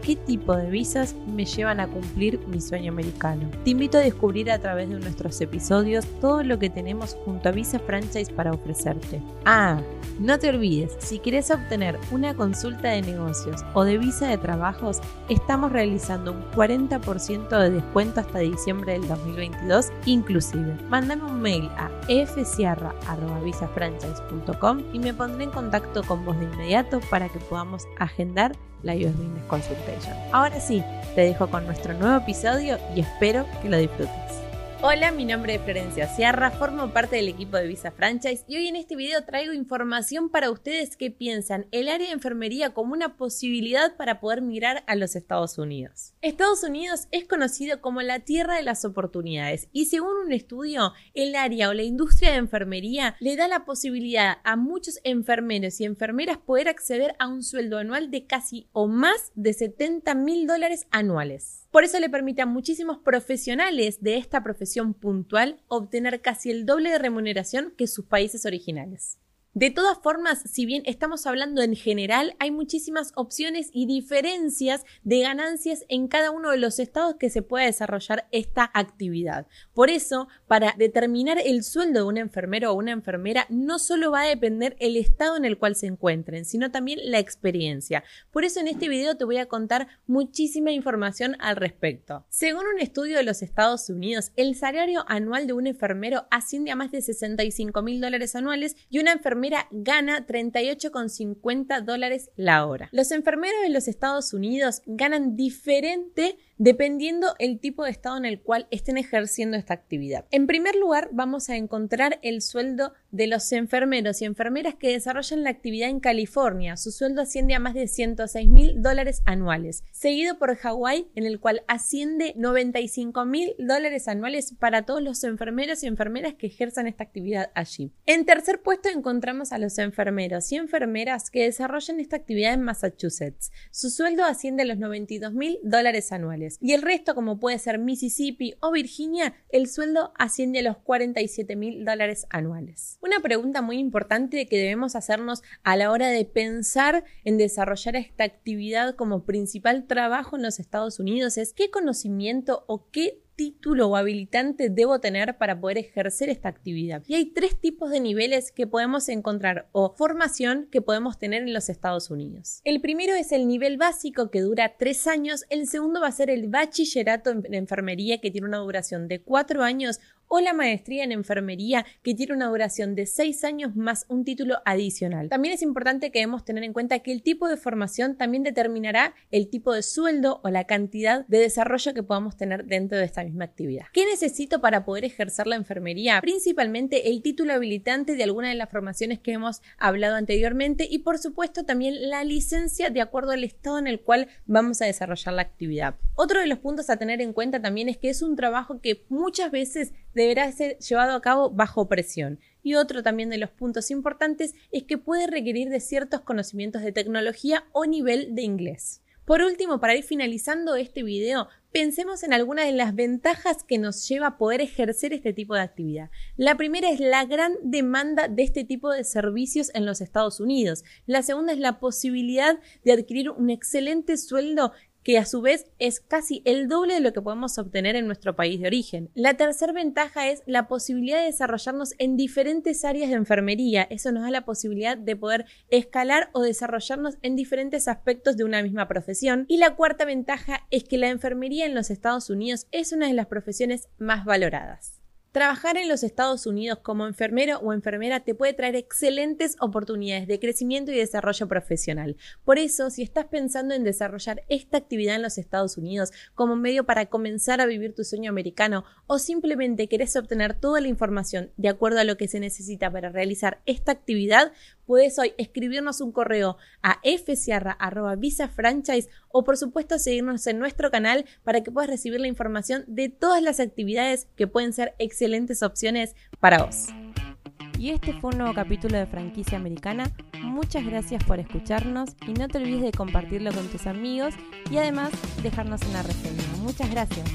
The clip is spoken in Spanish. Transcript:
qué tipo de visas me llevan a cumplir mi sueño americano. Te invito a descubrir a través de nuestros episodios todo lo que tenemos junto a Visa Franchise para ofrecerte. Ah, no te olvides, si quieres obtener una consulta de negocios o de visa de trabajos, estamos realizando un 40% de descuento hasta diciembre del 2022 inclusive. Mándame un mail a fsierra.visafranchise.com y me pondré en contacto con vos de inmediato para que podamos agendar la US Business Consultation. Ahora sí, te dejo con nuestro nuevo episodio y espero que lo disfrutes. Hola, mi nombre es Florencia Sierra, formo parte del equipo de Visa Franchise y hoy en este video traigo información para ustedes que piensan el área de enfermería como una posibilidad para poder migrar a los Estados Unidos. Estados Unidos es conocido como la tierra de las oportunidades y según un estudio, el área o la industria de enfermería le da la posibilidad a muchos enfermeros y enfermeras poder acceder a un sueldo anual de casi o más de 70 mil dólares anuales. Por eso le permite a muchísimos profesionales de esta profesión puntual obtener casi el doble de remuneración que sus países originales. De todas formas, si bien estamos hablando en general, hay muchísimas opciones y diferencias de ganancias en cada uno de los estados que se pueda desarrollar esta actividad. Por eso, para determinar el sueldo de un enfermero o una enfermera, no solo va a depender el estado en el cual se encuentren, sino también la experiencia. Por eso en este video te voy a contar muchísima información al respecto. Según un estudio de los Estados Unidos, el salario anual de un enfermero asciende a más de 65 mil dólares anuales y una enfermera gana 38,50 dólares la hora. Los enfermeros de los Estados Unidos ganan diferente dependiendo el tipo de estado en el cual estén ejerciendo esta actividad. En primer lugar, vamos a encontrar el sueldo de los enfermeros y enfermeras que desarrollan la actividad en California. Su sueldo asciende a más de 106 mil dólares anuales, seguido por Hawái, en el cual asciende 95 mil dólares anuales para todos los enfermeros y enfermeras que ejerzan esta actividad allí. En tercer puesto encontramos a los enfermeros y enfermeras que desarrollan esta actividad en Massachusetts. Su sueldo asciende a los 92 mil dólares anuales. Y el resto, como puede ser Mississippi o Virginia, el sueldo asciende a los 47 mil dólares anuales. Una pregunta muy importante que debemos hacernos a la hora de pensar en desarrollar esta actividad como principal trabajo en los Estados Unidos es qué conocimiento o qué título o habilitante debo tener para poder ejercer esta actividad. Y hay tres tipos de niveles que podemos encontrar o formación que podemos tener en los Estados Unidos. El primero es el nivel básico que dura tres años, el segundo va a ser el bachillerato en enfermería que tiene una duración de cuatro años o la maestría en enfermería que tiene una duración de seis años más un título adicional. También es importante que debemos tener en cuenta que el tipo de formación también determinará el tipo de sueldo o la cantidad de desarrollo que podamos tener dentro de esta misma actividad. ¿Qué necesito para poder ejercer la enfermería? Principalmente el título habilitante de alguna de las formaciones que hemos hablado anteriormente y por supuesto también la licencia de acuerdo al estado en el cual vamos a desarrollar la actividad. Otro de los puntos a tener en cuenta también es que es un trabajo que muchas veces deberá ser llevado a cabo bajo presión. Y otro también de los puntos importantes es que puede requerir de ciertos conocimientos de tecnología o nivel de inglés. Por último, para ir finalizando este video, pensemos en algunas de las ventajas que nos lleva a poder ejercer este tipo de actividad. La primera es la gran demanda de este tipo de servicios en los Estados Unidos. La segunda es la posibilidad de adquirir un excelente sueldo que a su vez es casi el doble de lo que podemos obtener en nuestro país de origen. La tercera ventaja es la posibilidad de desarrollarnos en diferentes áreas de enfermería. Eso nos da la posibilidad de poder escalar o desarrollarnos en diferentes aspectos de una misma profesión. Y la cuarta ventaja es que la enfermería en los Estados Unidos es una de las profesiones más valoradas. Trabajar en los Estados Unidos como enfermero o enfermera te puede traer excelentes oportunidades de crecimiento y desarrollo profesional. Por eso, si estás pensando en desarrollar esta actividad en los Estados Unidos como medio para comenzar a vivir tu sueño americano o simplemente querés obtener toda la información de acuerdo a lo que se necesita para realizar esta actividad, puedes hoy escribirnos un correo a fsierra.visafranchise o por supuesto seguirnos en nuestro canal para que puedas recibir la información de todas las actividades que pueden ser excelentes opciones para vos. Y este fue un nuevo capítulo de Franquicia Americana. Muchas gracias por escucharnos y no te olvides de compartirlo con tus amigos y además dejarnos una reseña. Muchas gracias.